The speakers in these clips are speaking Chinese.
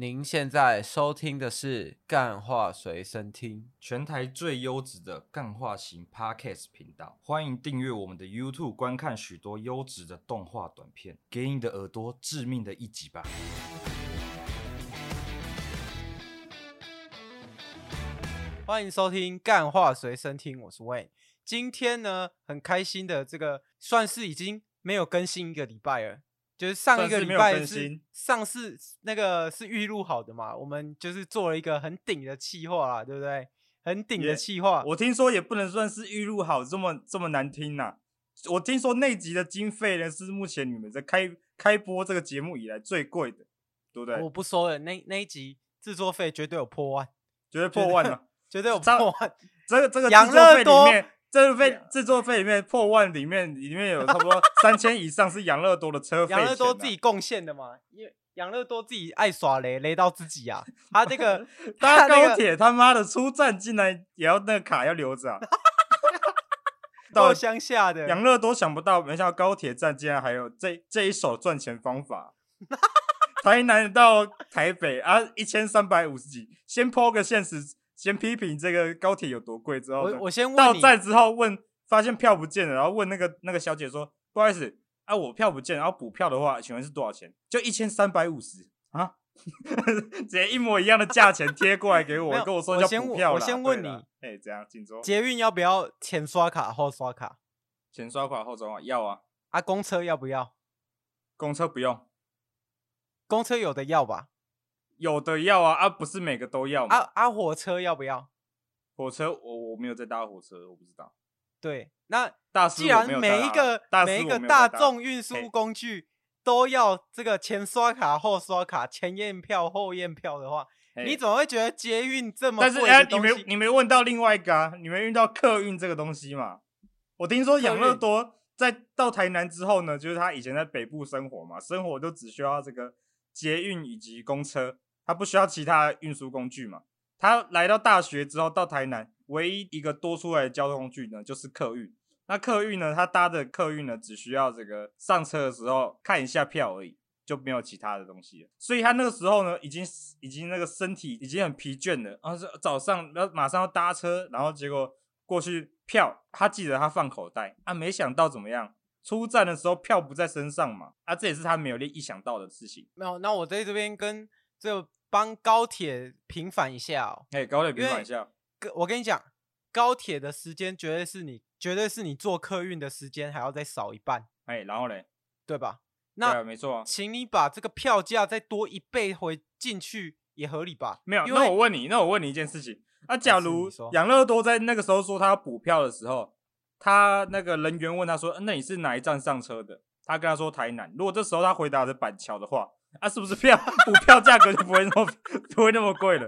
您现在收听的是《干话随身听》，全台最优质的干话型 Podcast 频道。欢迎订阅我们的 YouTube，观看许多优质的动画短片，给你的耳朵致命的一击吧！欢迎收听《干话随身听》，我是 Wayne。今天呢，很开心的，这个算是已经没有更新一个礼拜了。就是上一个礼拜是上次那个是预录好的嘛，我们就是做了一个很顶的企划啦，对不对？很顶的企划。我听说也不能算是预录好，这么这么难听呐、啊。我听说那集的经费呢是目前你们在开开播这个节目以来最贵的，对不对？我不说了，那那一集制作费绝对有破万，绝对破万了，绝对有破万。这个这个制作费里面。这费制作费里面破万，里面里面有差不多 三千以上是养乐多的车费，啊，养乐多自己贡献的嘛，因为养乐多自己爱耍雷，雷到自己啊。他这个 搭高铁，他妈的出站竟然也要那个卡要留着，啊。到乡下的养乐多想不到，没想到高铁站竟然还有这这一手赚钱方法。台南到台北啊，一千三百五十几，先抛个现实。先批评这个高铁有多贵，之后我我先问到站之后问，发现票不见了，然后问那个那个小姐说：“不好意思，啊，我票不见，然后补票的话，请问是多少钱？就一千三百五十啊，直接一模一样的价钱贴过来给我，跟我说要补票。我先问你，哎，怎样？锦州。捷运要不要前刷卡后刷卡？前刷卡后刷卡要啊。啊，公车要不要？公车不用。公车有的要吧？有的要啊，啊不是每个都要嘛。啊啊火车要不要？火车我我没有在搭火车，我不知道。对，那既然每一个每一个大众运输工具都要这个前刷卡后刷卡，前验票后验票的话，你怎么会觉得捷运这么贵？但是哎，你没你没问到另外一个啊，你没问到客运这个东西嘛？我听说养乐多在到台南之后呢，就是他以前在北部生活嘛，生活就只需要这个捷运以及公车。他不需要其他运输工具嘛？他来到大学之后，到台南，唯一一个多出来的交通工具呢，就是客运。那客运呢，他搭的客运呢，只需要这个上车的时候看一下票而已，就没有其他的东西了。所以他那个时候呢，已经已经那个身体已经很疲倦了。然后是早上要马上要搭车，然后结果过去票，他记得他放口袋啊，没想到怎么样？出站的时候票不在身上嘛？啊，这也是他没有意想到的事情。没有，那我在这边跟这。帮高铁平反一下哦！哎，高铁平反一下。我跟你讲，高铁的时间绝对是你，绝对是你坐客运的时间还要再少一半。哎，然后嘞，对吧？那啊，没错啊。请你把这个票价再多一倍回进去也合理吧？没有。那我问你，那我问你一件事情。那假如养乐多在那个时候说他要补票的时候，他那个人员问他说：“那你是哪一站上车的？”他跟他说台南。如果这时候他回答的板桥的话。啊，是不是票股票价格就不会那么 不会那么贵了？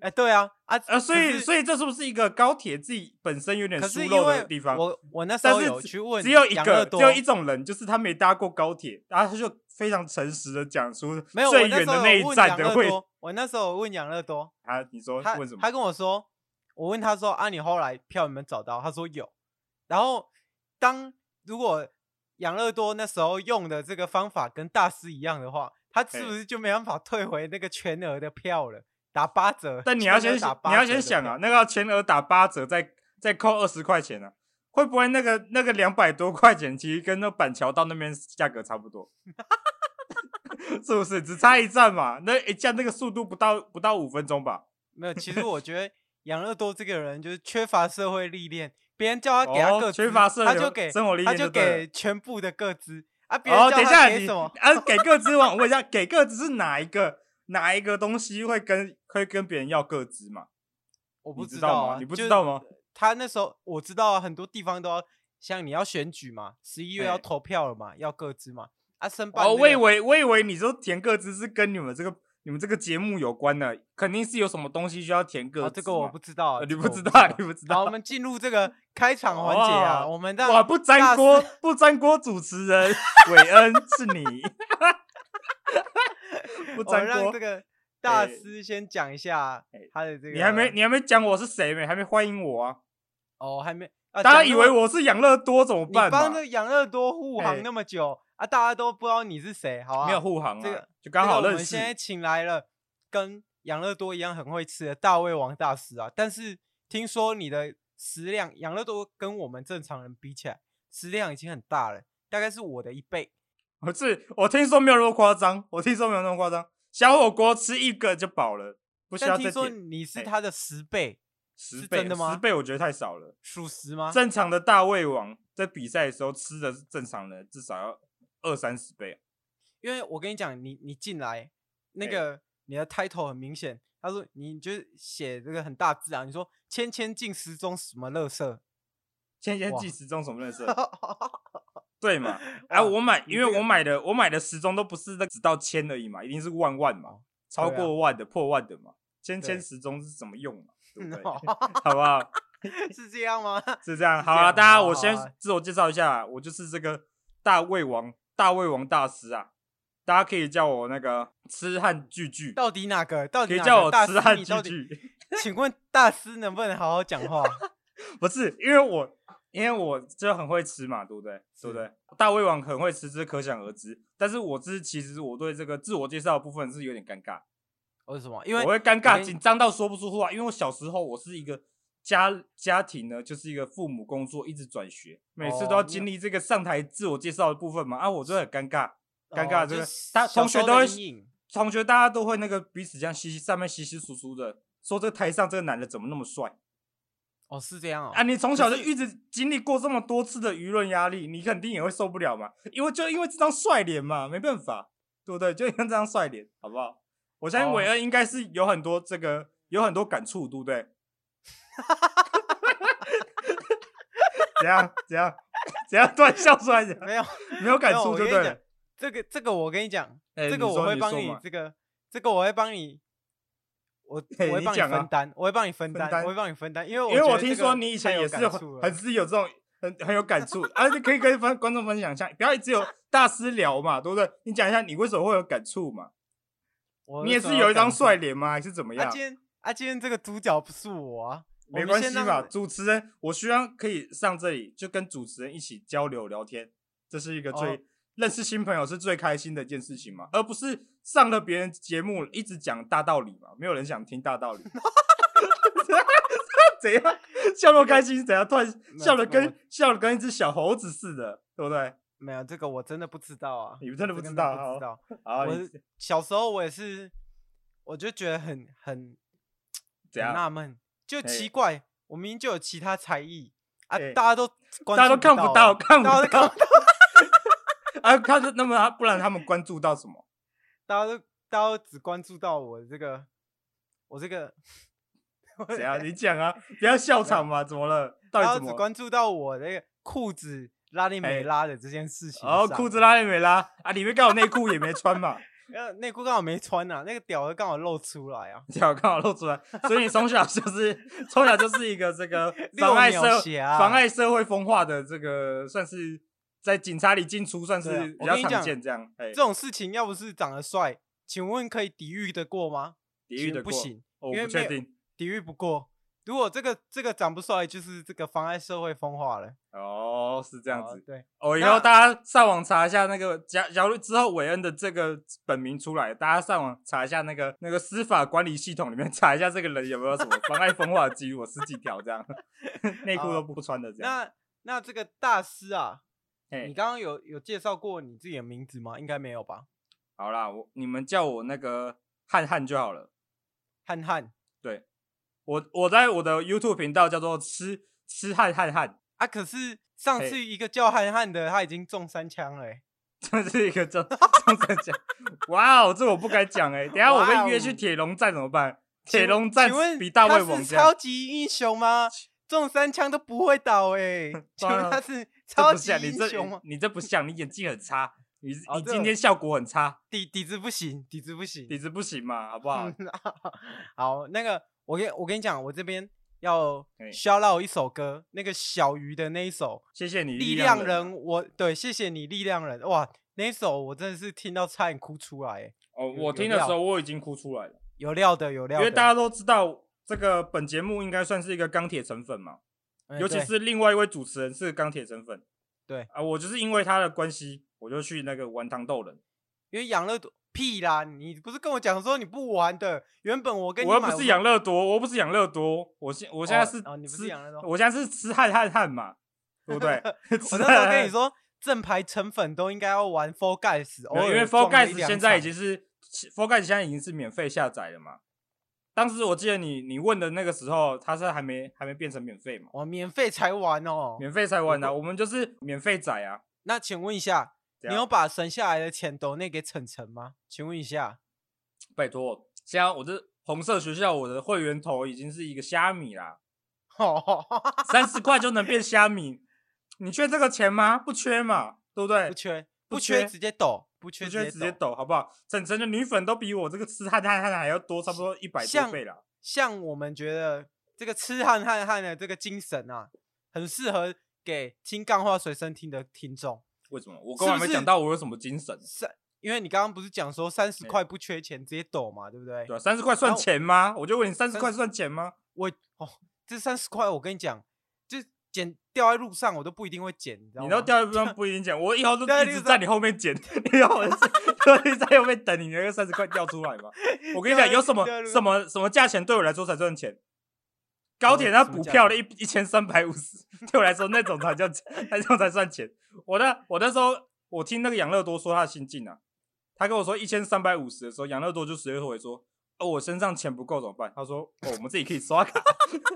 哎、欸，对啊，啊，啊，所以所以这是不是一个高铁自己本身有点疏漏的地方？我我那时候有去问，只有一个，只有一种人，就是他没搭过高铁，然后他就非常诚实的讲出最远的那一站的会。我那时候问养乐多，他你说问什么？他跟我说，我问他说啊，你后来票有没有找到？他说有。然后当如果养乐多那时候用的这个方法跟大师一样的话。他是不是就没办法退回那个全额的票了？打八折。但你要先，你要先想啊，那个全额打八折，再再扣二十块钱呢、啊？会不会那个那个两百多块钱，其实跟那板桥到那边价格差不多？是不是只差一站嘛？那一站那个速度不到不到五分钟吧？没有，其实我觉得养乐多这个人就是缺乏社会历练，别人叫他给他个缺乏社会他就给生活历练，他就给全部的个资。啊！别哦，等一下，你啊，给个资网，我问一下，给个资是哪一个哪一个东西会跟会跟别人要个资嘛？我不知道啊，你不知道吗？他那时候我知道啊，很多地方都要，像你要选举嘛，十一月要投票了嘛，欸、要个资嘛。啊，申办、那个、哦，我以为我以为你说填个资是跟你们这个。你们这个节目有关的，肯定是有什么东西需要填个、哦。这个我不知道，你不知道，你不知道。好，我们进入这个开 场环节啊，我们哇，不粘锅不粘锅主持人韦恩是你，不粘锅。让这个大师先讲一下他的这个。你还没你还没讲我是谁没？还没欢迎我啊？哦，还没。大家以为我是养乐多怎么办？你帮着养乐多护航那么久。啊！大家都不知道你是谁，好啊，没有护航啊，这个就刚好认识。我们现在请来了跟养乐多一样很会吃的大胃王大师啊，但是听说你的食量，养乐多跟我们正常人比起来，食量已经很大了，大概是我的一倍。不是，我听说没有那么夸张，我听说没有那么夸张，小火锅吃一个就饱了，不需要再说你是他的十倍，十倍真的吗？十倍我觉得太少了，属实吗？正常的大胃王在比赛的时候吃的是正常人，至少要二三十倍。因为我跟你讲，你你进来那个你的 title 很明显，他说你就写这个很大字啊，你说千千进食中什么乐色，千千进食中什么乐色，对嘛？哎、啊，我买，因为我买的我买的时钟都不是那只到千而已嘛，一定是万万嘛，超过万的、啊、破万的嘛，千千时钟是怎么用嘛？对不对？好不好？是这样吗？是这样。好啊，大家，我先自我介绍一下，我就是这个大胃王，大胃王大师啊。大家可以叫我那个痴汉巨巨，到底哪个？到底可以叫我痴汉巨巨？请问大师能不能好好讲话？不是，因为我因为我就很会吃嘛，对不对？对不对？大胃王很会吃，这可想而知。但是我这其实我对这个自我介绍的部分是有点尴尬。为什么？因为我会尴尬、紧张到说不出话。因为我小时候我是一个家家庭呢，就是一个父母工作一直转学，每次都要经历这个上台自我介绍的部分嘛。啊，我真的很尴尬。尴尬，这个大同学都会，同学大家都会那个彼此这样嘻嘻上面稀稀疏疏的说，这个台上这个男的怎么那么帅？哦，是这样哦。啊，你从小就一直经历过这么多次的舆论压力，你肯定也会受不了嘛。因为就因为这张帅脸嘛，没办法，对不对？就因为这张帅脸，好不好？我相信伟恩应该是有很多这个有很多感触，对不对？怎样？怎样？怎样？突然笑出来？没有，没有感触，对不对？这个这个我跟你讲，欸、这个我会帮你，你，这个这个我会帮你，我我会帮你分担，我会帮你分担，我会帮你分担，因为因为我听说你以前也是很是有这种很很有感触，而且可以跟分观众分享一下，不要只有 大师聊嘛，对不对？你讲一下你为什么会有感触嘛？你也是有一张帅脸吗？还是怎么样？啊，今天啊，今天这个主角不是我啊，没关系吧，主持人，我希望可以上这里就跟主持人一起交流聊天，这是一个最。哦认识新朋友是最开心的一件事情嘛，而不是上了别人节目一直讲大道理嘛，没有人想听大道理。怎样笑那么开心？怎样突然笑的跟笑的跟一只小猴子似的，对不对？没有这个我真的不知道啊，你们真的不知道？不知道。啊，我小时候我也是，我就觉得很很怎样纳闷，就奇怪，我明明就有其他才艺啊，欸、大家都大家都看不到，看不到。啊，看是那么他不然他们关注到什么？大家都大家都只关注到我这个，我这个怎样？你讲啊，不要笑场嘛？怎么了？到底怎么？只关注到我那个裤子拉链没拉的这件事情。哦，裤子拉链没拉啊？里面刚好内裤也没穿嘛？呃，内裤刚好没穿呐，那个屌刚好露出来啊，屌刚好露出来，所以你从小就是从小就是一个这个 妨碍社妨碍社会风化的这个算是。在警察里进出算是比较常见，这样。这种事情要不是长得帅，请问可以抵御得过吗？抵御得过？不行，我不确定。抵御不过。如果这个这个长不帅，就是这个妨碍社会风化了。哦，是这样子。对。哦，以后大家上网查一下那个假假如之后韦恩的这个本名出来，大家上网查一下那个那个司法管理系统里面 查一下这个人有没有什么妨碍风化的记录，十几条这样，内裤都不穿的这样。那那这个大师啊。你刚刚有有介绍过你自己的名字吗？应该没有吧。好啦，我你们叫我那个汉汉就好了。汉汉，对，我我在我的 YouTube 频道叫做吃吃汉汉汉啊。可是上次一个叫汉汉的他已经中三枪了，这是一个中中三枪。哇哦，这我不敢讲哎。等下我被约去铁笼战怎么办？铁笼战比大胃王强。超级英雄吗？中三枪都不会倒哎。请问他是？超级英雄吗？你这不像，你演技很差，你你今天效果很差，底底子不行，底子不行，底子不行嘛，好不 好？好，那个我跟我跟你讲，我这边要 shout out 一首歌，那个小鱼的那一首，谢谢你力量人，我对，谢谢你力量人，哇，那一首我真的是听到差点哭出来，哦，我听的时候我已经哭出来了，有料的有料的，因为大家都知道这个本节目应该算是一个钢铁成粉嘛。尤其是另外一位主持人是钢铁成粉，对。啊，我就是因为他的关系，我就去那个玩糖豆人，因为养乐多屁啦！你不是跟我讲说你不玩的？原本我跟你我又不是养乐多，我又不是养乐多，我现我现在是哦，你不是养乐多，我现在是吃汉汉汉嘛，对不对？我那时候跟你说，正牌成粉都应该要玩 Fall Guys，因为 Guys 现在已经是 Guys 现在已经是免费下载了嘛。当时我记得你你问的那个时候，它是还没还没变成免费嘛？哦，免费才玩哦，免费才玩的，我们就是免费仔啊。那请问一下，你有把省下来的钱抖那给晨晨吗？请问一下。拜托，现在我这红色学校，我的会员头已经是一个虾米啦，三十块就能变虾米，你缺这个钱吗？不缺嘛，对不对？不缺，不缺直接抖，不缺直接抖，好不好？晨晨的女粉都比我这个痴汉汉汉还要多，差不多一百多倍了。像我们觉得这个痴汉汉汉的这个精神啊，很适合给听干话随身听的听众。为什么？我刚刚没讲到我有什么精神。三。因为你刚刚不是讲说三十块不缺钱，直接抖嘛，对不对？对，三十块算钱吗？我就问你，三十块算钱吗？我哦，这三十块，我跟你讲，就捡掉在路上，我都不一定会捡，你知道吗？你都掉在路上 不一定捡，我以后都一直在你后面捡，以后我就在后面等你那个三十块掉出来嘛。我跟你讲，有什么什么什么价钱对我来说才赚钱？高铁它补票的一一千三百五十，对我来说那种才叫那种才算钱。我那我那时候我听那个养乐多说他的心境啊。他跟我说一千三百五十的时候，养乐多就直接回说：“哦，我身上钱不够怎么办？”他说：“哦，我们自己可以刷卡。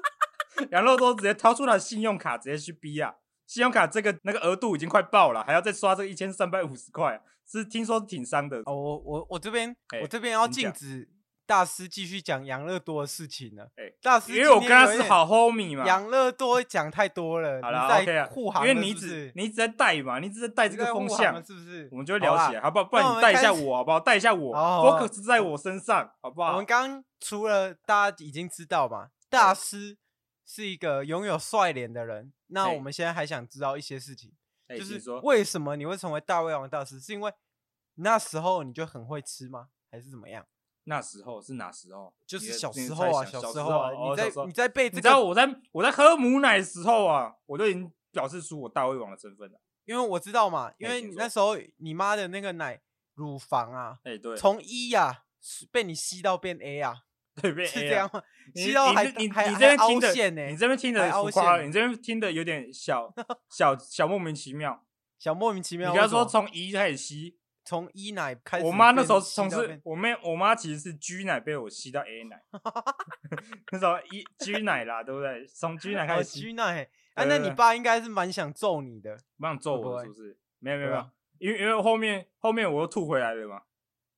”养乐多直接掏出他的信用卡，直接去逼啊！信用卡这个那个额度已经快爆了，还要再刷这个一千三百五十块，是听说挺伤的。哦，我我我这边、欸、我这边要禁止。大师继续讲养乐多的事情了。哎，大师，因为我跟他是好 homie 嘛。养乐多讲太多了，好了，OK 啊。因为你只你一直在带嘛，你一直在带这个风向，是不是？我们就会聊起来，好不好？不然你带一下我，好不好？带一下我，focus 在我身上，好不好？我们刚除了大家已经知道嘛，大师是一个拥有帅脸的人。那我们现在还想知道一些事情，就是为什么你会成为大胃王大师？是因为那时候你就很会吃吗？还是怎么样？那时候是哪时候？就是小时候啊，小时候啊。你在你在背这个，你知道我在我在喝母奶的时候啊，我就已经表示出我大胃王的身份了。因为我知道嘛，因为那时候你妈的那个奶乳房啊，哎对，从一呀被你吸到变 A 啊，对，变 A 是这样吗？吸到还你还你这边听的，你这边听的浮夸了，你这边听的有点小 小小莫名其妙，小莫名其妙。你刚说从一开始吸。从一奶开始，我妈那时候从是，我妹我妈其实是 G 奶被我吸到 A 奶 那时候 E G 奶啦，对不对？从 G 奶开始吸。G 奶，啊，那你爸应该是蛮想揍你的，蛮想揍我，是不是？没有没有没有，因为因为后面后面我又吐回来了嘛。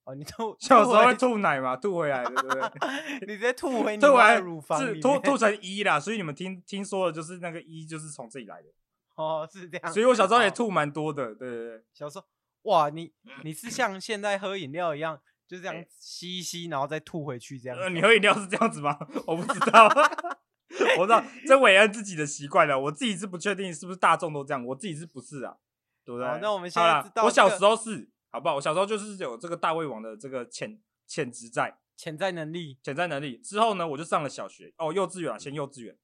哦，你吐，小时候会吐奶嘛，吐回来的，对不对？你直接吐回你的乳房，是吐吐成一啦，所以你们听听说的就是那个一就是从这里来的。哦，是这样。所以我小时候也吐蛮多的，对对对，小时候。哇，你你是像现在喝饮料一样，就这样吸一吸，然后再吐回去这样。呃，你喝饮料是这样子吗？我不知道，我知道这伟恩自己的习惯了，我自己是不确定是不是大众都这样，我自己是不是啊？对不对？那我们现在知道，我小时候是，好不好？我小时候就是有这个大胃王的这个潜潜质在，潜在能力，潜在能力。之后呢，我就上了小学，哦，幼稚园啊，先幼稚园，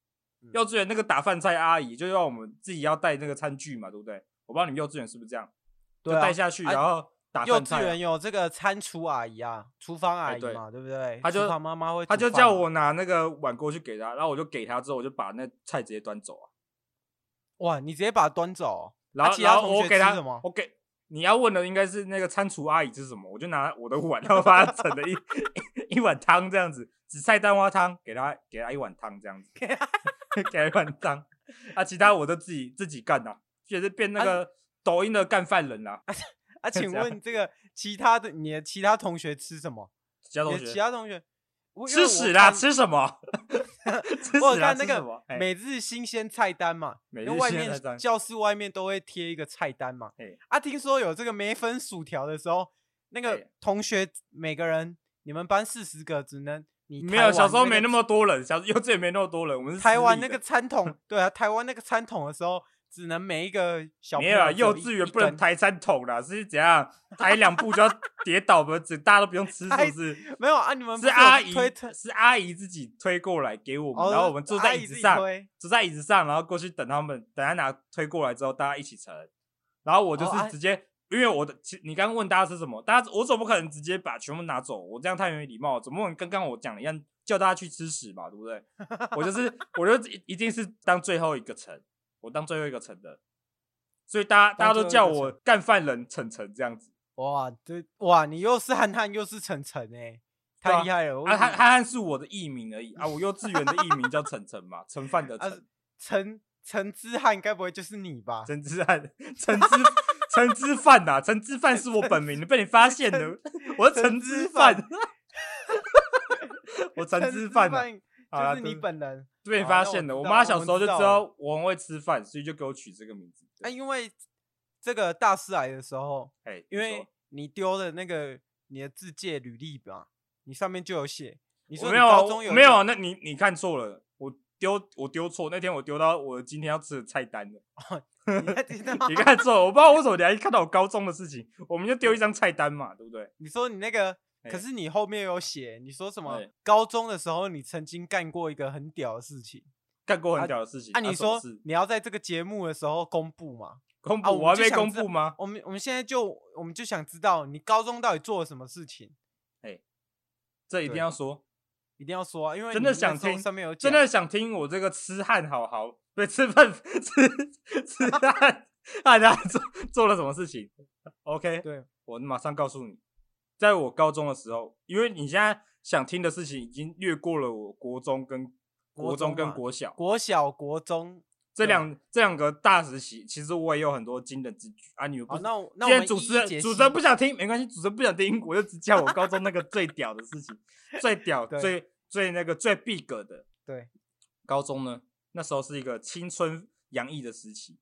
幼稚园那个打饭菜阿姨就要我们自己要带那个餐具嘛，对不对？我不知道你们幼稚园是不是这样。就带下去，然后打。幼稚园有这个餐厨阿姨啊，厨房阿姨嘛，对不对？他就厨房妈妈会，他就叫我拿那个碗过去给他，然后我就给他之后，我就把那菜直接端走啊。哇，你直接把它端走？然后然后我给他什么？我给你要问的应该是那个餐厨阿姨是什么？我就拿我的碗，然后把它盛了一一碗汤这样子，紫菜蛋花汤，给他给他一碗汤这样子，给他一碗汤。啊，其他我都自己自己干的，就是变那个。抖音的干饭人啦，啊，请问这个其他的你的其他同学吃什么？其他同学，其他同学吃屎啦！吃什么？我看那个每日新鲜菜单嘛，因为外面教室外面都会贴一个菜单嘛。啊，听说有这个梅粉薯条的时候，那个同学每个人，你们班四十个只能你没有小时候没那么多人，小幼稚园没那么多人，我们是台湾那个餐 桶，对啊，台湾那个餐桶的时候。只能每一个小朋友没有啊，幼稚园不能抬三桶啦，是怎样？抬两步就要跌倒吗？这大家都不用吃，是不是？没有啊，你们是阿姨推，是阿姨自己推过来给我们，然后我们坐在椅子上，坐在椅子上，然后过去等他们，等他拿推过来之后，大家一起盛。然后我就是直接因为我的，其你刚刚问大家吃什么？大家我总不可能直接把全部拿走，我这样太没礼貌。怎么可能跟刚刚我讲的一样，叫大家去吃屎嘛，对不对？我就是，我就一定是当最后一个成，我当最后一个成的，所以大家大家都叫我干饭人晨晨这样子。哇，这哇，你又是汉汉又是晨晨哎，太厉害了！啊，汉汉汉是我的艺名而已啊，我幼稚园的艺名叫晨晨嘛，盛饭的 晨，陈陈之汉该不会就是你吧？陈之汉，陈之。陈之范呐，陈之范是我本名，被你发现了。我是陈之范，我陈之范就是你本人被发现的。我妈小时候就知道我很会吃饭，所以就给我取这个名字。啊，因为这个大师来的时候，哎，因为你丢的那个你的自介履历吧，你上面就有写，你说你高中有没有？那你你看错了，我丢我丢错，那天我丢到我今天要吃的菜单了。你看错，我不知道为什么你还看到我高中的事情，我们就丢一张菜单嘛，对不对？你说你那个，可是你后面有写，你说什么？高中的时候你曾经干过一个很屌的事情，干过很屌的事情。啊，你说你要在这个节目的时候公布吗？公布，我还没公布吗？我们我们现在就我们就想知道你高中到底做了什么事情？哎，这一定要说，一定要说啊，因为真的想听，上面有真的想听我这个痴汉好好。对，吃饭吃吃饭，大 家做做了什么事情？OK，对，我马上告诉你，在我高中的时候，因为你现在想听的事情已经越过了我国中跟国中跟国小，国小国中这两这两个大时期，其实我也有很多惊人之举啊！你们不，那那今天主持人主持人不想听没关系，主持人不想听，我就只讲我高中那个最屌的事情，最屌最最那个最 big 的，对，高中呢。那时候是一个青春洋溢的时期，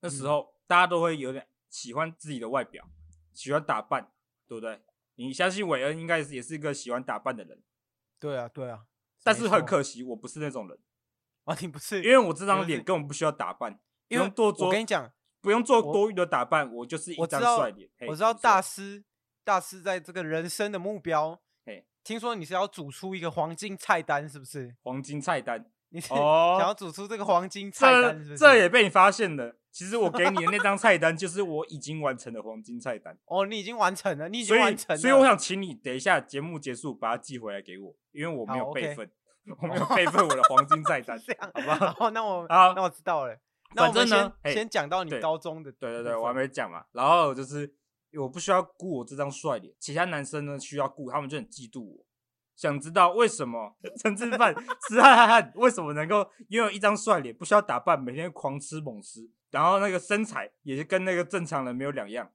那时候大家都会有点喜欢自己的外表，喜欢打扮，对不对？你相信韦恩应该也是一个喜欢打扮的人。对啊，对啊。但是很可惜，我不是那种人。啊，你不是？因为我这张脸根本不需要打扮，不用多做。我跟你讲，不用做多余的打扮，我就是一张帅脸。我知道大师，大师在这个人生的目标。嘿，听说你是要煮出一个黄金菜单，是不是？黄金菜单。你是想要煮出这个黄金菜单是不是？这也被你发现了。其实我给你的那张菜单，就是我已经完成的黄金菜单。哦，你已经完成了，你已经完成了。所以，所以我想请你等一下节目结束，把它寄回来给我，因为我没有备份，我没有备份我的黄金菜单，这样好不好？那我好，那我知道了。反正呢，先讲到你高中的。对对对，我还没讲嘛。然后就是我不需要顾我这张帅脸，其他男生呢需要顾，他们就很嫉妒我。想知道为什么陈志范痴汉汉汉为什么能够拥有一张帅脸，不需要打扮，每天狂吃猛吃，然后那个身材也是跟那个正常人没有两样，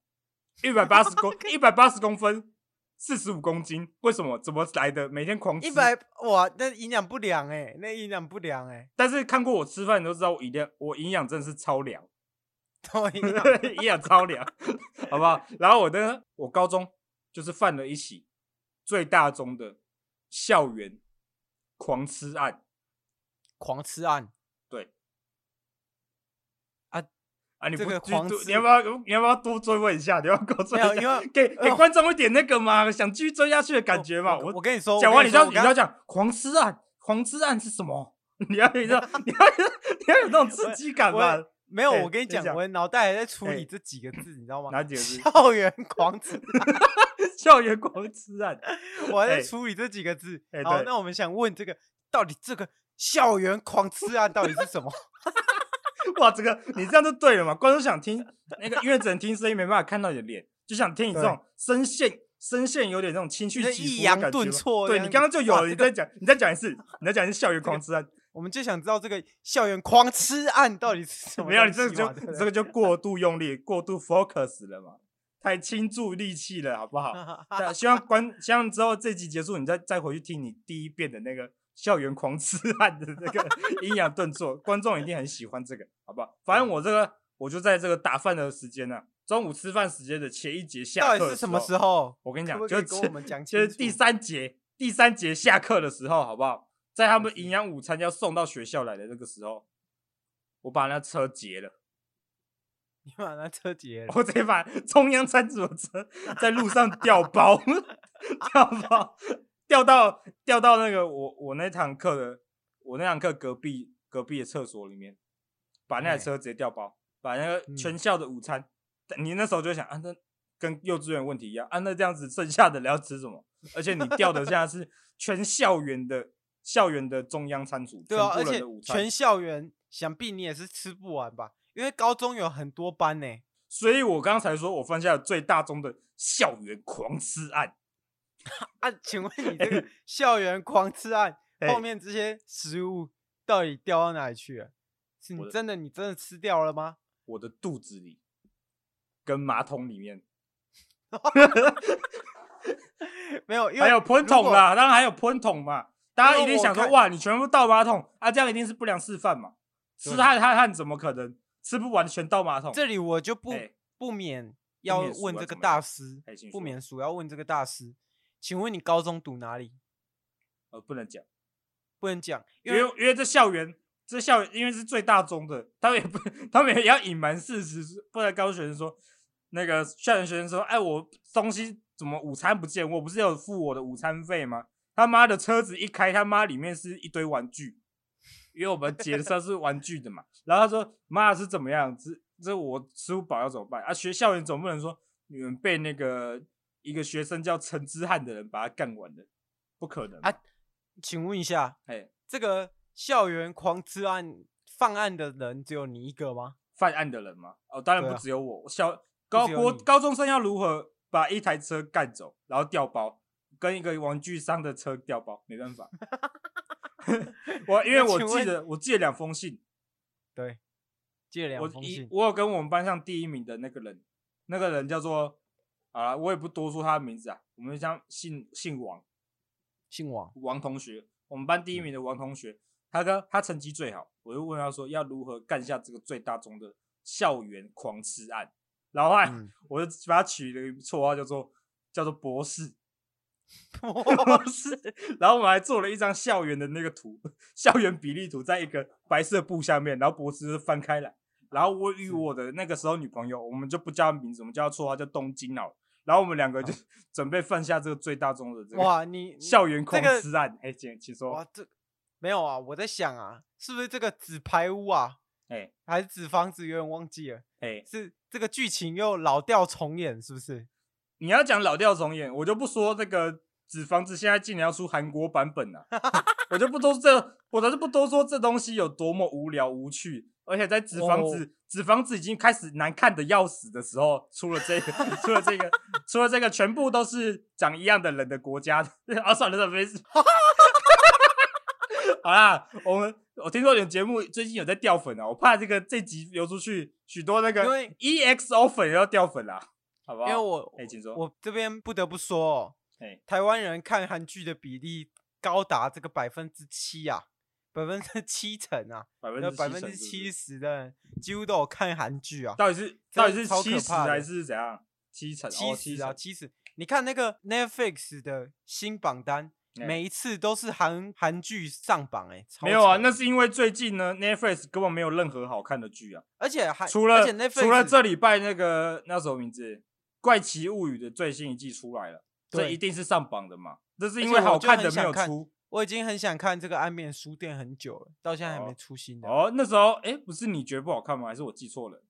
一百八十 公一百八十公分，四十五公斤，为什么？怎么来的？每天狂吃，一百哇，那营养不良哎、欸，那营养不良哎、欸。但是看过我吃饭，你都知道我营养，我营养真的是超良，超营养，营养超良，好不好？然后我的我高中就是犯了一起最大宗的。校园狂吃案，狂吃案，对，啊啊！你不这个狂，你要不要？你要不要多追问一下？你要给我追一下，给给观众一点那个嘛，想继续追下去的感觉嘛。我我跟你说，讲完你知道你要讲 狂吃案，狂吃案是什么？你要你知道你要你要有那种 刺激感嘛？没有，我跟你讲，我脑袋还在处理这几个字，你知道吗？哪几个字？校园狂吃。校园狂吃案，我还在处理这几个字。欸、好，那我们想问这个，到底这个校园狂吃案到底是什么？哇，这个你这样就对了嘛？观众想听那个，因为只能听声音，没办法看到你的脸，就想听你这种声线，声线有点那种情绪起伏的感觉。抑扬顿挫，对你刚刚就有了，你再讲，你再讲一次，你再讲一次校园狂吃案，我们就想知道这个校园狂吃案到底是什么？没有，你这个就这个就过度用力，过度 focus 了嘛。太倾注力气了，好不好？希望观，希望之后这集结束，你再再回去听你第一遍的那个校园狂吃 案的那个 阴阳顿挫，观众一定很喜欢这个，好不好？反正我这个，我就在这个打饭的时间呢、啊，中午吃饭时间的前一节下课，到底是什么时候？我跟你讲，可可跟我们讲就是第三节，第三节下课的时候，好不好？在他们营养午餐要送到学校来的那个时候，我把那车截了。你把那车截了，我直接把中央餐桌车在路上掉包，掉包掉到掉到那个我我那堂课的我那堂课隔壁隔壁的厕所里面，把那台车直接掉包，把那个全校的午餐，你那时候就想啊，那跟幼稚园问题一样啊。那这样子剩下的你要吃什么？而且你掉的现在是全校园的校园的中央餐厨，对啊，而且全校园想必你也是吃不完吧？因为高中有很多班呢。所以我刚才说我犯下了最大宗的校园狂吃案。啊，请问你这个 校园狂吃案后面这些食物到底掉到哪里去了？是你真的你真的吃掉了吗？我的肚子里跟马桶里面 没有，还有喷桶啦，当然还有喷桶嘛。大家一定想说，哇，你全部倒马桶啊，这样一定是不良示范嘛？吃汉汉汉怎么可能吃不完全倒马桶？这里我就不不免要问这个大师，不免俗要问这个大师，请问你高中读哪里？呃，不能讲，不能讲，因为因为这校园。这校园因为是最大宗的，他们也不，他们也要隐瞒事实，不能告诉学生说，那个校园学生说，哎，我东西怎么午餐不见？我不是有付我的午餐费吗？他妈的车子一开，他妈里面是一堆玩具，因为我们结车是玩具的嘛。然后他说，妈的是怎么样？这这我吃不饱要怎么办？啊，学校园总不能说你们被那个一个学生叫陈之汉的人把他干完了，不可能啊？请问一下，哎，这个。校园狂吃案犯案的人只有你一个吗？犯案的人吗？哦，当然不只有我。啊、小高国高中生要如何把一台车干走，然后调包，跟一个玩具商的车调包，没办法。我因为我记得我寄了两封信，对，寄了两封信。我，我有跟我们班上第一名的那个人，那个人叫做啊，我也不多说他的名字啊，我们叫姓姓王，姓王，王同学，我们班第一名的王同学。嗯他哥他成绩最好，我就问他说要如何干下这个最大宗的校园狂吃案，然后我就把他取了一个绰号叫做叫做博士，博士，然后我们还做了一张校园的那个图，校园比例图，在一个白色布下面，然后博士就翻开来，然后我与我的那个时候女朋友，我们就不叫名字，我们叫她绰号叫东京脑，然后我们两个就 准备犯下这个最大宗的这个哇，你校园狂吃案，哎，请请说，哇这。没有啊，我在想啊，是不是这个纸牌屋啊？哎、欸，还是纸房子？有点忘记了。哎、欸，是这个剧情又老调重演，是不是？你要讲老调重演，我就不说这个纸房子现在竟然要出韩国版本了，我就不多这，我倒是不多说这东西有多么无聊无趣。而且在纸房子，纸、哦、房子已经开始难看的要死的时候，出了这个，出了这个，出了这个，全部都是长一样的人的国家。啊，算了，算了，没事。好啦，我们我听说你们节目最近有在掉粉啊，我怕这个这集流出去，许多那个 EXO 粉也要掉粉啦，好不好？因为我，哎，请说，我这边不得不说哦，哎，台湾人看韩剧的比例高达这个百分之七啊，百分之七成啊，百分之百分之七十的人几乎都有看韩剧啊，到底是到底是七十还是怎样？七成，七十啊，七十，你看那个 Netflix 的新榜单。每一次都是韩韩剧上榜哎、欸，没有啊，那是因为最近呢，Netflix 根本没有任何好看的剧啊，而且还除了除了这礼拜那个那什么名字《怪奇物语》的最新一季出来了，这一定是上榜的嘛？这是因为好看的没有出。我已经很想看这个《安眠书店》很久了，到现在还没出新的。哦，那时候哎、欸，不是你觉得不好看吗？还是我记错了？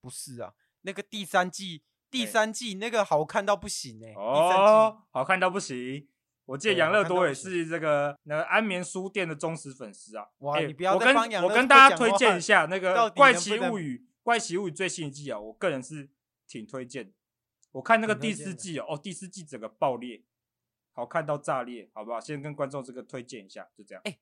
不是啊，那个第三季第三季那个好看到不行哎、欸，哦，好看到不行。我记得养乐多也是这个那个安眠书店的忠实粉丝啊！哇，欸、你不要再帮养乐多讲话。我跟大家推荐一下那个《怪奇物语》，《怪奇物语》最新一季啊，我个人是挺推荐。我看那个第四季哦，第四季整个爆裂，好看到炸裂，好不好？先跟观众这个推荐一下，就这样。哎、欸，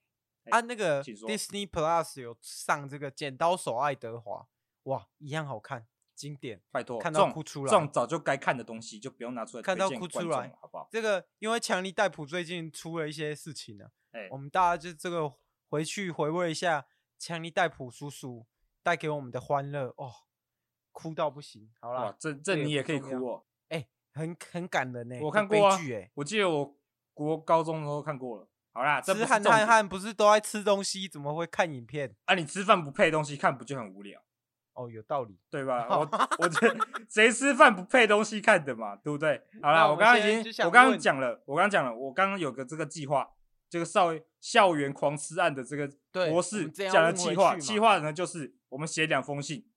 按、欸啊、那个 Disney Plus 有上这个《剪刀手爱德华》，哇，一样好看。经典，拜托，看到哭出来，这种早就该看的东西就不用拿出来看到哭出来，好不好？这个因为强尼戴普最近出了一些事情呢、啊，欸、我们大家就这个回去回味一下强尼戴普叔叔带给我们的欢乐哦，哭到不行，好了，这这你也可以哭哦，很很感人呢，我看过啊，我记得我国高中的时候看过了，好啦，吃汉汉汉不是都爱吃东西，怎么会看影片？啊，你吃饭不配东西看，不就很无聊？哦，有道理，对吧？我我这谁吃饭不配东西看的嘛，对不对？好啦，我刚刚已经，我刚刚讲了，我刚刚讲了，我刚刚有个这个计划，这个校校园狂吃案的这个博士讲的计划，计划呢就是我们写两封信，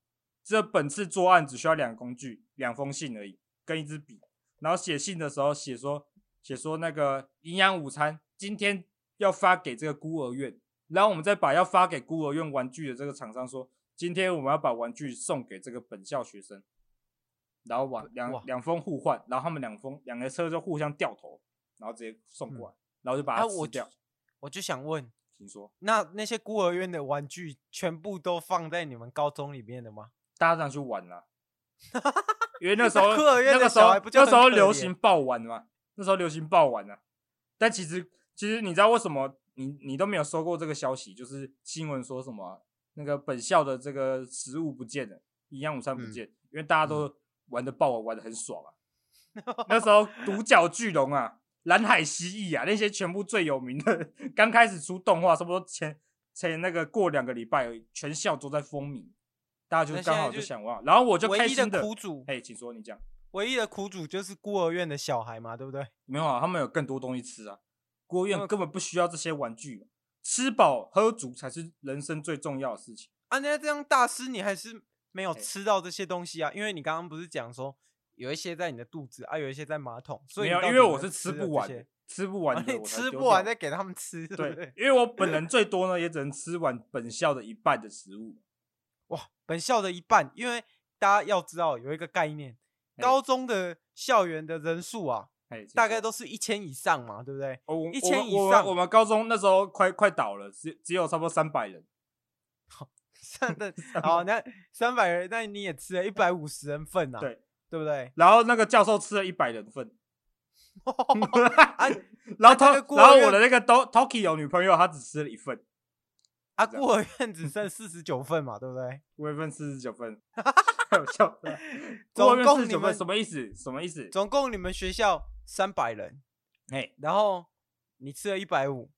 这本次作案只需要两工具，两封信而已。跟一支笔，然后写信的时候写说写说那个营养午餐今天要发给这个孤儿院，然后我们再把要发给孤儿院玩具的这个厂商说，今天我们要把玩具送给这个本校学生，然后往两两封互换，然后他们两封两个车就互相掉头，然后直接送过来，嗯、然后就把它吃掉。啊、我，我就想问，请说，那那些孤儿院的玩具全部都放在你们高中里面的吗？大家这样去玩了，因为那时候 那个时候那时候流行爆玩嘛，那时候流行爆玩啊。但其实其实你知道为什么你你都没有收过这个消息？就是新闻说什么那个本校的这个食物不见了，营养午餐不见，嗯、因为大家都玩的爆玩，玩的很爽啊。那时候独角巨龙啊、蓝海蜥蜴啊那些全部最有名的，刚开始出动画，差不多前前那个过两个礼拜，全校都在风靡。大家就刚好就想忘，然后我就开心的苦主，哎，请说，你讲。唯一的苦主就是孤儿院的小孩嘛，对不对？没有啊，他们有更多东西吃啊。孤儿院根本不需要这些玩具，吃饱喝足才是人生最重要的事情。啊，那这样大师你还是没有吃到这些东西啊？因为你刚刚不是讲说有一些在你的肚子啊，有一些在马桶，所以没有，因为我是吃不完，吃不完，你吃不完再给他们吃，对？因为我本人 最多呢，也只能吃完本校的一半的食物。哇，本校的一半，因为大家要知道有一个概念，高中的校园的人数啊，大概都是一千以上嘛，对不对？哦，一千以上我，我们高中那时候快快倒了，只只有差不多三百人。好，那三百人，那你也吃了一百五十人份啊？对，对不对？然后那个教授吃了一百人份，然后他，然后我的那个 Toki 有女朋友他只吃了一份。啊，孤儿院只剩四十九份嘛，对不对？孤儿院四十九份，太有笑了。总共你们什么意思？什么意思？总共你们学校三百人，哎，然后你吃了一百五，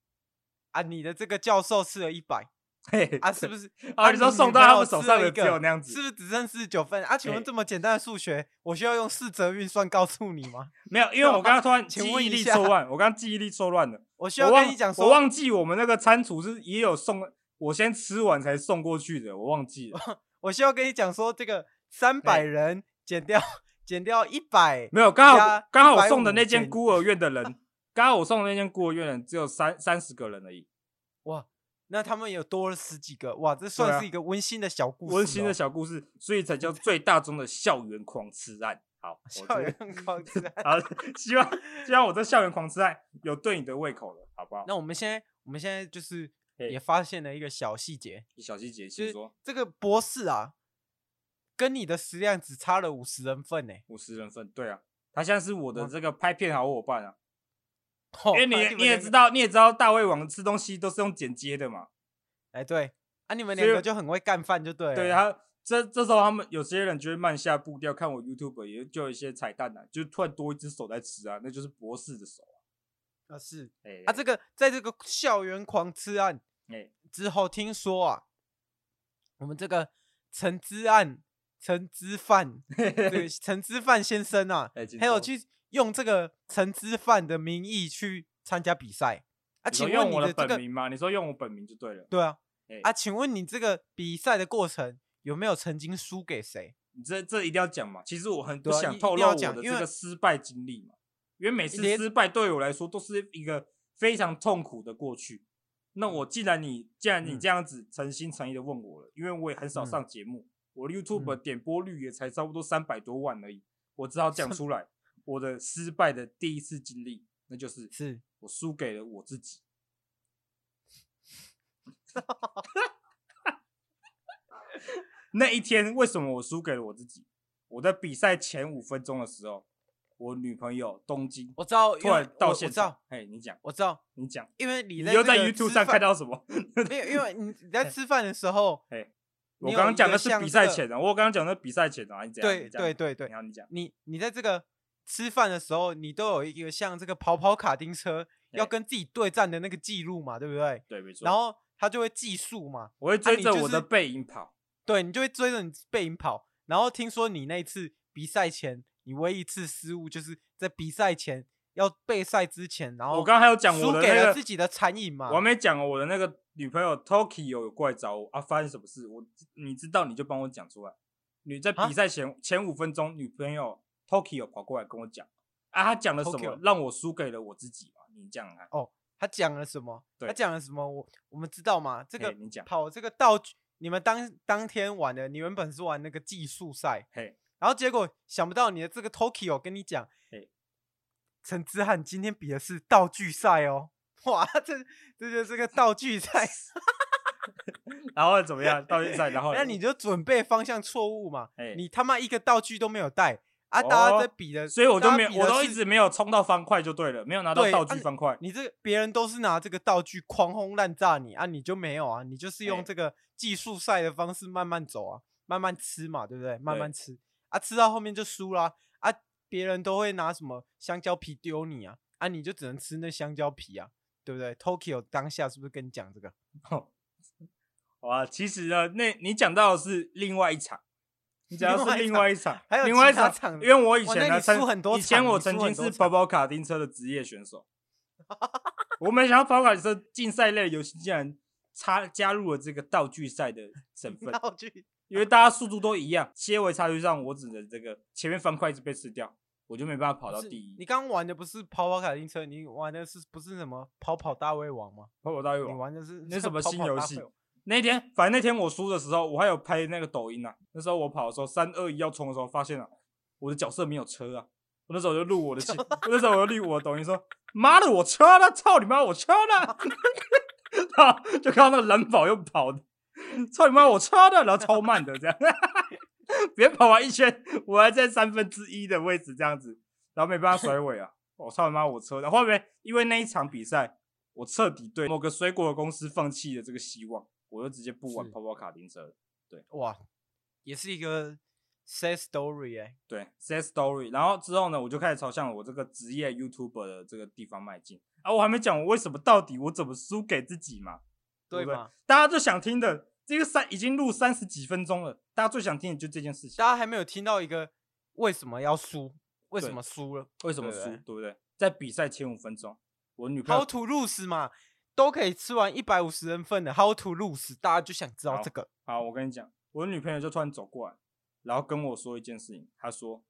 啊，你的这个教授吃了一百，嘿，啊，是不是？啊，你说送到他们手上的只有那样子，是不是只剩四十九份？啊，请问这么简单的数学，我需要用四则运算告诉你吗？没有，因为我刚刚突然记忆力错乱，我刚刚记忆力错乱了。我需要跟你讲，我忘记我们那个餐厨是也有送。我先吃完才送过去的，我忘记了。我需要跟你讲说，这个三百人减掉减掉一百，没有，刚好刚好我送的那间孤儿院的人，刚好我送的那间孤儿院的人只有三三十个人而已。哇，那他们有多了十几个，哇，这算是一个温馨的小故事，温馨的小故事，所以才叫最大宗的校园狂吃案。好，校园狂吃案，好，希望希望我这校园狂吃案有对你的胃口了，好不好？那我们现在我们现在就是。也发现了一个小细节，小细节，其实说这个博士啊，跟你的食量只差了五十人份呢。五十人份，对啊，他现在是我的这个拍片好伙伴啊。因为你你也知道，你也知道大胃王吃东西都是用剪接的嘛。哎，对啊，你们两个就很会干饭，就对了。对啊，这这时候他们有些人就会慢下步调，看我 YouTube 也就有一些彩蛋啊，就突然多一只手在吃啊，那就是博士的手啊。啊是，哎啊，这个在这个校园狂吃案。哎，之后听说啊，我们这个陈之案、陈之范，对，陈之范先生啊，还有去用这个陈之范的名义去参加比赛啊？请问你的本名吗？你说用我本名就对了。对啊，啊，请问你这个比赛的过程有没有曾经输给谁？你这这一定要讲嘛？其实我很不想透露我的这个失败经历嘛，因为每次失败对我来说都是一个非常痛苦的过去。那我既然你既然你这样子诚心诚意的问我了，因为我也很少上节目，我的 YouTube 点播率也才差不多三百多万而已，我只好讲出来我的失败的第一次经历，那就是是我输给了我自己。那一天为什么我输给了我自己？我在比赛前五分钟的时候。我女朋友东京，我知道，突然到现场，哎，你讲，我知道，你讲，因为你你又在 YouTube 上看到什么？没有，因为你在吃饭的时候，哎，我刚刚讲的是比赛前的，我刚刚讲的比赛前的，你讲，对对对对，然后你讲，你你在这个吃饭的时候，你都有一个像这个跑跑卡丁车要跟自己对战的那个记录嘛，对不对？对，没错。然后他就会计数嘛，我会追着我的背影跑，对，你就会追着你背影跑。然后听说你那次比赛前。你唯一一次失误就是在比赛前要备赛之前，然后我刚刚还有讲我的输给了自己的餐饮嘛？我还没讲我的那个女朋友 Tokyo 有过来找我啊，发生什么事？我你知道你就帮我讲出来。你在比赛前、啊、前五分钟，女朋友 Tokyo 跑过来跟我讲啊，她讲了什么 Tokyo 让我输给了我自己嘛？你讲看哦，他讲了什么？对他讲了什么？我我们知道吗？这个嘿你讲跑这个道具，你们当当天玩的，你原本是玩那个技术赛，嘿，然后结果想不到你的这个 Tokyo 跟你讲，嘿陈之翰今天比的是道具赛哦，哇，这这就是个道具赛，然后怎么样？道具赛，然后 那你就准备方向错误嘛嘿，你他妈一个道具都没有带啊，哦大家在比的，所以我就没我都一直没有冲到方块就对了，没有拿到道具啊方块。你这别人都是拿这个道具狂轰滥炸你啊，你就没有啊，你就是用哎这个技术赛的方式慢慢走啊，慢慢吃嘛，对不对？慢慢吃啊，吃到后面就输啦啊，别人都会拿什么香蕉皮丢你啊，啊，你就只能吃那香蕉皮啊，对不对？Tokyo 当下是不是跟你讲这个？好啊，其实呢，那你讲到的是另外一场，你讲到是另外一场，还有另外一场因为我以前呢，曾你输很多以前我曾经是跑跑卡丁车的职业选手，我没想到跑跑卡丁车竞赛类的游戏竟然插加入了这个道具赛的成分，道具因为大家速度都一样，些微差距上，我只能这个前面方块一直被吃掉，我就没办法跑到第一。你刚玩的不是跑跑卡丁车，你玩的是不是什么跑跑大胃王吗？跑跑大胃王你。玩的是那什 么新游戏那天，反正那天我输的时候，我还有拍那个抖音啊。那时候我跑的时候，三二一要冲的时候，发现啊，我的角色没有车啊。我那时候就录我的信，我那时候我就录我的抖音说：“妈的，我车呢？操你妈，我车呢？” 然后就看到那个蓝宝又跑的，操你妈，我车的？然后超慢的这样，别跑完一圈，我还在三分之一的位置这样子，然后没办法甩尾啊！我操你妈，我车！的后后面因为那一场比赛。我彻底对某个水果的公司放弃了这个希望，我就直接不玩跑跑卡丁车了。对，哇，也是一个 sad story 哎、欸。对，sad story。然后之后呢，我就开始朝向我这个职业 YouTuber 的这个地方迈进。啊，我还没讲我为什么到底我怎么输给自己嘛？对不对？吗？大家就想听的这个三已经录三十几分钟了，大家最想听的就这件事情。大家还没有听到一个为什么要输？为什么输了？为什么输？对不对？在比赛前五分钟。我女朋友 How to lose 嘛，都可以吃完一百五十人份的 How to lose，大家就想知道这个。好，好，我跟你讲，我女朋友就突然走过来，然后跟我说一件事情。她说，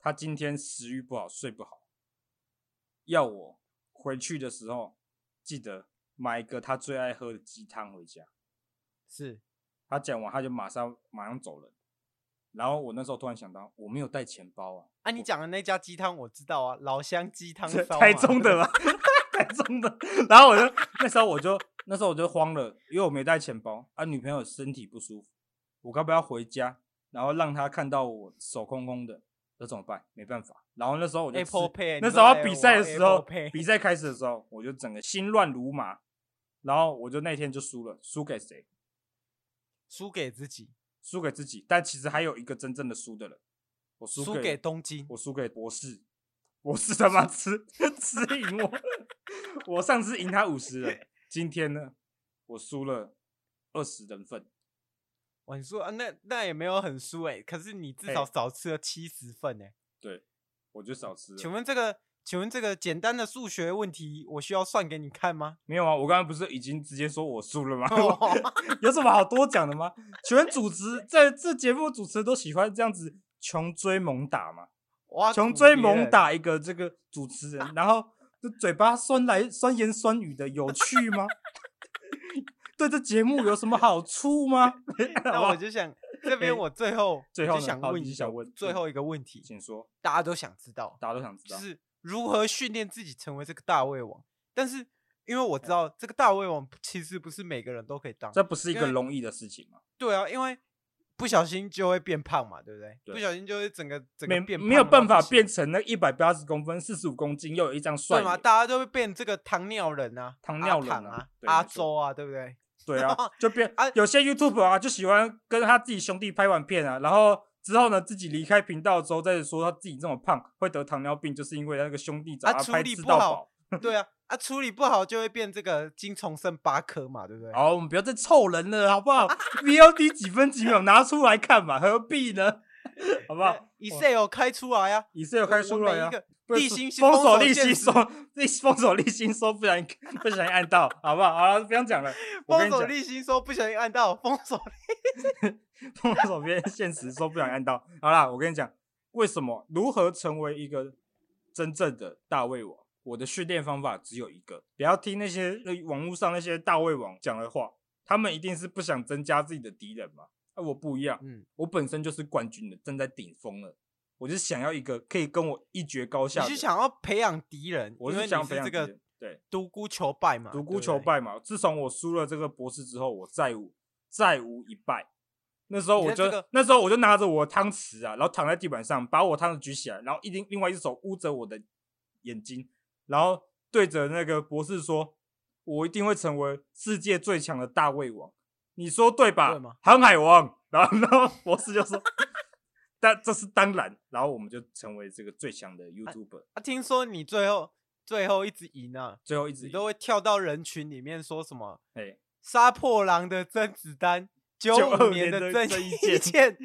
她今天食欲不好，睡不好，要我回去的时候记得买一个她最爱喝的鸡汤回家。是，他讲完，他就马上马上走了。然后我那时候突然想到，我没有带钱包啊！啊，你讲的那家鸡汤我知道啊，老乡鸡汤烧，台中的嘛，台中的。然后我就那时候我就那时候我就慌了，因为我没带钱包啊，女朋友身体不舒服，我该不要回家，然后让她看到我手空空的，那怎么办？没办法。然后那时候我就 Apple Pay，那时候要比赛的时候，比赛开始的时候，我就整个心乱如麻，然后我就那天就输了，输给谁？输给自己。输给自己，但其实还有一个真正的输的人，我输给，给东京，我输给博士，博士他妈吃 吃赢我，我上次赢他五十人，今天呢，我输了二十人份。哇，你说啊，那那也没有很输哎、欸，可是你至少少吃了七十份哎、欸。对，我就少吃了。请问这个，请问这个简单的数学问题，我需要算给你看吗？没有啊，我刚刚不是已经直接说我输了吗？哦 有什么好多讲的吗？请问主持在这节目主持人都喜欢这样子穷追猛打吗？穷追猛打一个这个主持人，然后就嘴巴酸来酸言酸语的有趣吗？对这节目有什么好处吗？那我就想这边我最后最后就想问一想问最后一个问题，请说，大家都想知道，大家都想知道，就是如何训练自己成为这个大胃王。但是因为我知道这个大胃王其实不是每个人都可以当，这不是一个容易的事情吗？对啊，因为不小心就会变胖嘛，对不对？对不小心就会整个整个没变胖没有办法变成那一百八十公分、四十五公斤又有一张帅对嘛？大家都会变这个糖尿人啊，糖尿人啊阿糖啊，阿周啊，对不对？对啊，就变啊有些 YouTube 啊，就喜欢跟他自己兄弟拍完片啊，然后之后呢，自己离开频道之后再说他自己这么胖会得糖尿病，就是因为那个兄弟找他啊，处拍理不好吃到饱。，对啊，啊，处理不好就会变这个金虫剩八颗嘛，对不对？好，我们不要再凑人了，好不好？VOD 几分几秒拿出来看嘛，何必呢？好不好？Excel 开出来啊，以色列开出来啊我每一个，不是立新封锁立现实新说，立封锁立新说不小心 不小心按到，好不好？好了，不用讲了。封锁立新说不小心按到封锁，封锁边 现实说不小心按到。好啦，我跟你讲，为什么？如何成为一个真正的大胃王？我的训练方法只有一个，不要听那些网络上那些大胃王讲的话，他们一定是不想增加自己的敌人嘛。而我不一样，嗯，我本身就是冠军的，站在顶峰了。我就想要一个可以跟我一决高下。你是想要培养敌人？我是想培养这个对独孤求败嘛？独孤求败嘛。自从我输了这个博士之后，我再无再无一败。那时候我就、这个、那时候我就拿着我的汤匙啊，然后躺在地板上，把我汤匙举起来，然后一另另外一只手捂着我的眼睛，然后对着那个博士说：“我一定会成为世界最强的大胃王。”你说对吧？对吗？航海王。然后然后博士就说。但这是当然，然后我们就成为这个最强的 YouTuber。啊，听说你最后最后一直赢啊，最后一直你都会跳到人群里面说什么？哎，杀破狼的甄子丹，九五年的郑伊健，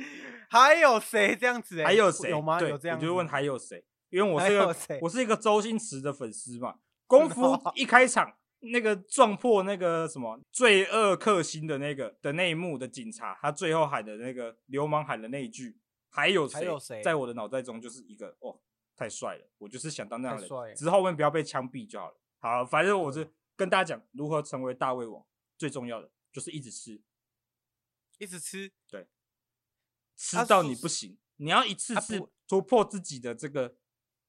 还有谁这样子？还有谁？有吗？有这样？我就问还有谁？因为我是一个我是一个周星驰的粉丝嘛。功夫一开场，那个撞破那个什么罪恶克星的那个的那一幕的警察，他最后喊的那个流氓喊的那一句。还有谁？在我的脑袋中就是一个哦，太帅了！我就是想当那样的人，只是后面不要被枪毙就好了。好，反正我是跟大家讲如何成为大胃王，最重要的就是一直吃，一直吃，对，吃到你不行，你要一次次突破自己的这个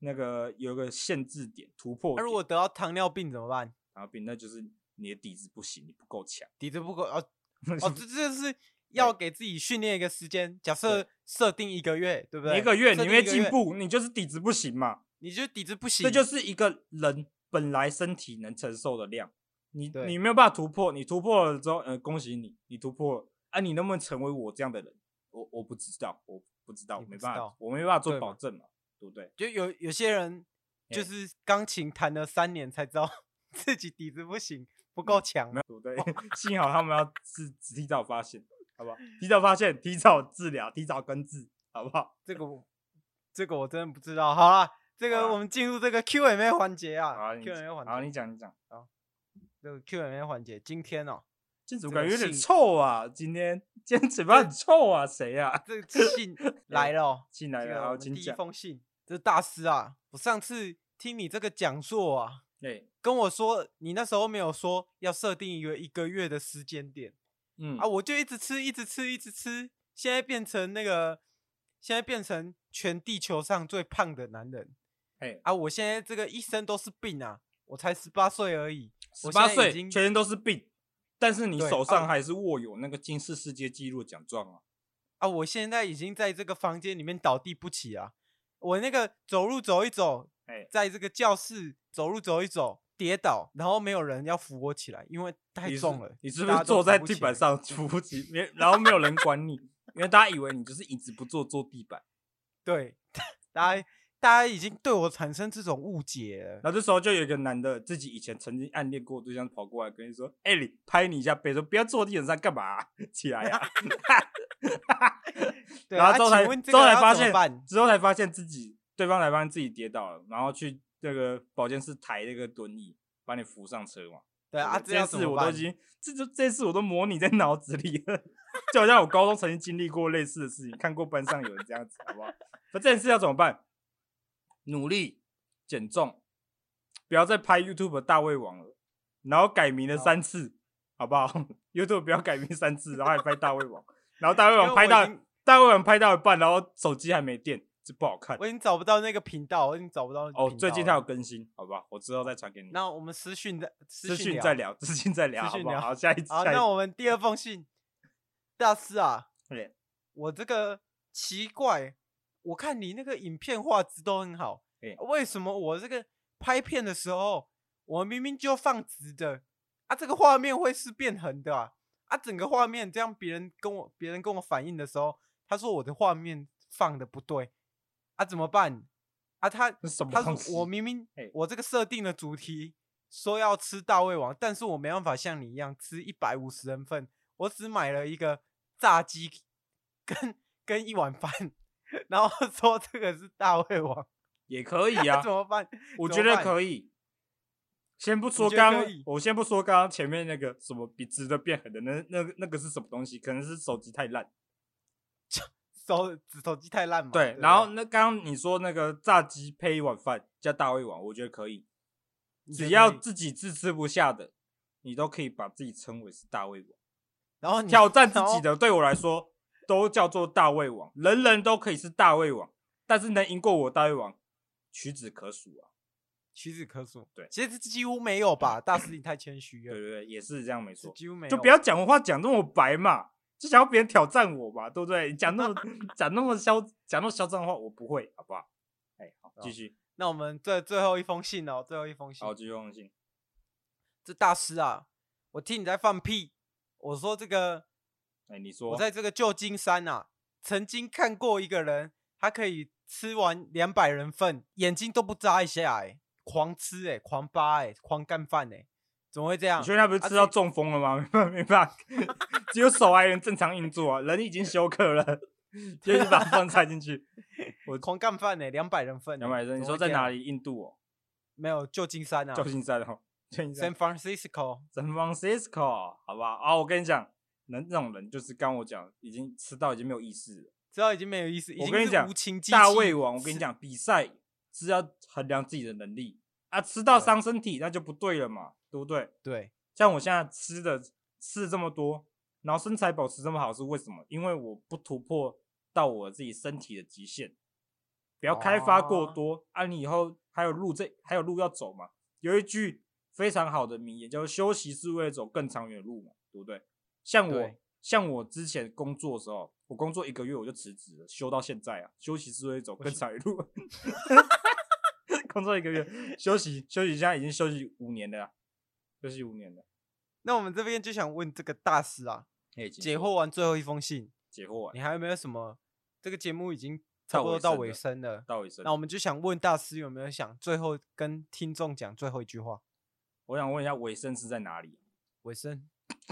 那个有个限制点，突破。那如果得到糖尿病怎么办？糖尿病那就是你的底子不行，你不够强，底子不够哦 哦，这这是。要给自己训练一个时间，假设设定一个月，对不对？一个月你没进步，你就是底子不行嘛。你就底子不行，这就是一个人本来身体能承受的量。你你没有办法突破，你突破了之后，呃，恭喜你，你突破了。啊，你能不能成为我这样的人？我我不知道，我不知道，我没办法，我没办法做保证嘛，对不对？就有有些人就是钢琴弹了三年才知道自己底子不行，不够强，对？幸好他们要是提早发现。好不好？提早发现，提早治疗，提早根治，好不好？这个，这个我真的不知道。好了，这个我们进入这个 Q&A 环节啊。好，Q&A 环节。好，你讲，你讲。好，这个 Q&A 环节，今天哦，这怎么感觉有点臭啊？今天，今天嘴巴很臭啊？谁啊？这个信 来了，信来了。好，请讲。第一封信，这是大师啊！我上次听你这个讲座啊，对，跟我说你那时候没有说要设定一个一个月的时间点。嗯啊，我就一直吃，一直吃，一直吃，现在变成那个，现在变成全地球上最胖的男人。哎啊，我现在这个一身都是病啊，我才十八岁而已，十八岁全身都是病，但是你手上还是握有那个金氏世界纪录奖状啊。啊，我现在已经在这个房间里面倒地不起啊，我那个走路走一走，哎，在这个教室走路走一走。跌倒，然后没有人要扶我起来，因为太重了。你是，不是坐在地板上扶不起？没，然后没有人管你，因为大家以为你就是椅子不坐坐地板。对，大家大家已经对我产生这种误解了。然后这时候就有一个男的，自己以前曾经暗恋过对象跑过来跟你说：“哎、欸，你拍你一下背，说不要坐地板上干嘛、啊？起来呀、啊！”然后之后才之后才发现，之后才发现自己对方才发现自己跌倒了，然后去。这个保健室抬那个轮椅，把你扶上车嘛？对啊，这次我都已经，这就这次我都模拟在脑子里了，就好像我高中曾经经历过类似的事情，看过班上有人这样子，好不好？那这件事要怎么办？努力减重，不要再拍 YouTube 大胃王了，然后改名了三次，好不好？YouTube 不要改名三次，然后还拍大胃王，然后大胃王拍到大胃王拍到一半，然后手机还没电。这不好看，我已经找不到那个频道，我已经找不到。哦，最近他有更新，好不好？我之后再传给你。那我们私讯再私讯再聊，私讯再聊，好不好？好，下一次。好，那我们第二封信，大师啊，我这个奇怪，我看你那个影片画质都很好，为什么我这个拍片的时候，我明明就放直的啊，这个画面会是变横的啊？啊，整个画面这样，别人跟我别人跟我反映的时候，他说我的画面放的不对。啊，怎么办？啊，他他说我明明我这个设定的主题说要吃大胃王，但是我没办法像你一样吃一百五十人份，我只买了一个炸鸡跟跟一碗饭，然后 说这个是大胃王，也可以啊？怎么办？我觉得可以。先不说刚，我先不说刚刚前面那个什么比值得变狠的，那那那个是什么东西？可能是手机太烂。手指手机太烂嘛。对，然后那刚刚你说那个炸鸡配一碗饭加大胃王，我觉得可以。只要自己自吃不下的，你都可以把自己称为是大胃王。然后挑战自己的，对我来说都叫做大胃王，人人都可以是大胃王，但是能赢过我大胃王，屈指可数啊。屈指可数，对，其实几乎没有吧？大师你太谦虚了。对对对，也是这样没错，几乎没有，就不要讲话讲这么白嘛，就想要别人挑战我嘛，对不对？讲那么 讲那么嚣讲那么嚣张的话，我不会，好不好？哎，好，继续。那我们最最后一封信哦，最后一封信。好，最后一封信。这大师啊，我听你在放屁。我说这个，哎，你说，我在这个旧金山啊，曾经看过一个人，他可以吃完两百人份，眼睛都不眨一下，哎。狂吃哎、欸，狂扒哎、欸，狂干饭哎，怎么会这样？他不是吃到中风了吗？没办法，没办法，只有手还能正常运作啊，人已经休克了，就是把饭塞进去。我狂干饭呢，两百人份、欸，两百人。你说在哪里？印度哦，没有，旧金山啊，旧金山哦旧金山，San Francisco，San Francisco，好吧啊，我跟你讲，人这种人就是刚我讲，已经吃到已经没有意思了，吃到已经没有意思。我跟你讲，大胃王，我跟你讲，比赛是要衡量自己的能力。啊，吃到伤身体那就不对了嘛，对不对？对，像我现在吃的吃这么多，然后身材保持这么好，是为什么？因为我不突破到我自己身体的极限，不要开发过多，啊，你以后还有路这还有路要走嘛。有一句非常好的名言，叫做“休息是为了走更长远的路”嘛，对不对？像我像我之前工作的时候，我工作一个月我就辞职了，休到现在啊，休息是为了走更长远的路。工作一个月，休息休息，现在已经休息五年了，休息五年的。那我们这边就想问这个大师啊，解惑完最后一封信，解惑完，你还有没有什么？这个节目已经差不多到尾声了，到尾声。那我们就想问大师有没有想最后跟听众讲最后一句话？我想问一下，尾声是在哪里？尾声？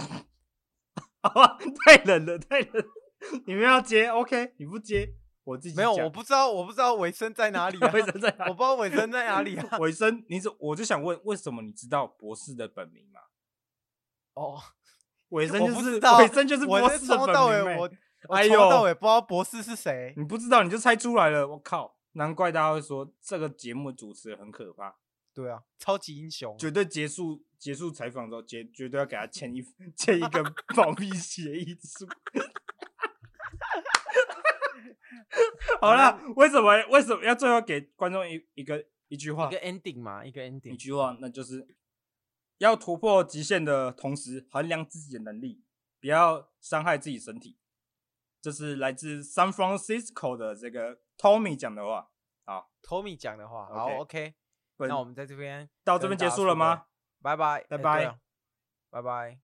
太冷了，太冷了，你们要接？OK，你不接？我自己没有，我不知道，我不知道尾声在哪里啊？尾声在哪里？我不知道尾声在哪里啊？尾声，你怎？我就想问，为什么你知道博士的本名吗？哦，尾声就是尾声就是博士的本名。我哎呦到尾不知道博士是谁。你不知道你就猜出来了，我靠！难怪大家会说这个节目主持人很可怕。对啊，超级英雄，绝对结束结束采访之后，绝绝对要给他签一签一个 保密协议书。好了，为什么为什么要最后给观众一一个一句话？一个 ending 嘛，一个 ending，一句话，那就是要突破极限的同时衡量自己的能力，不要伤害自己身体。这是来自 San Francisco 的这个 Tommy 讲的话。好，Tommy 讲的话。好，OK。那我们在这边到这边结束了吗？拜拜，拜拜，拜拜。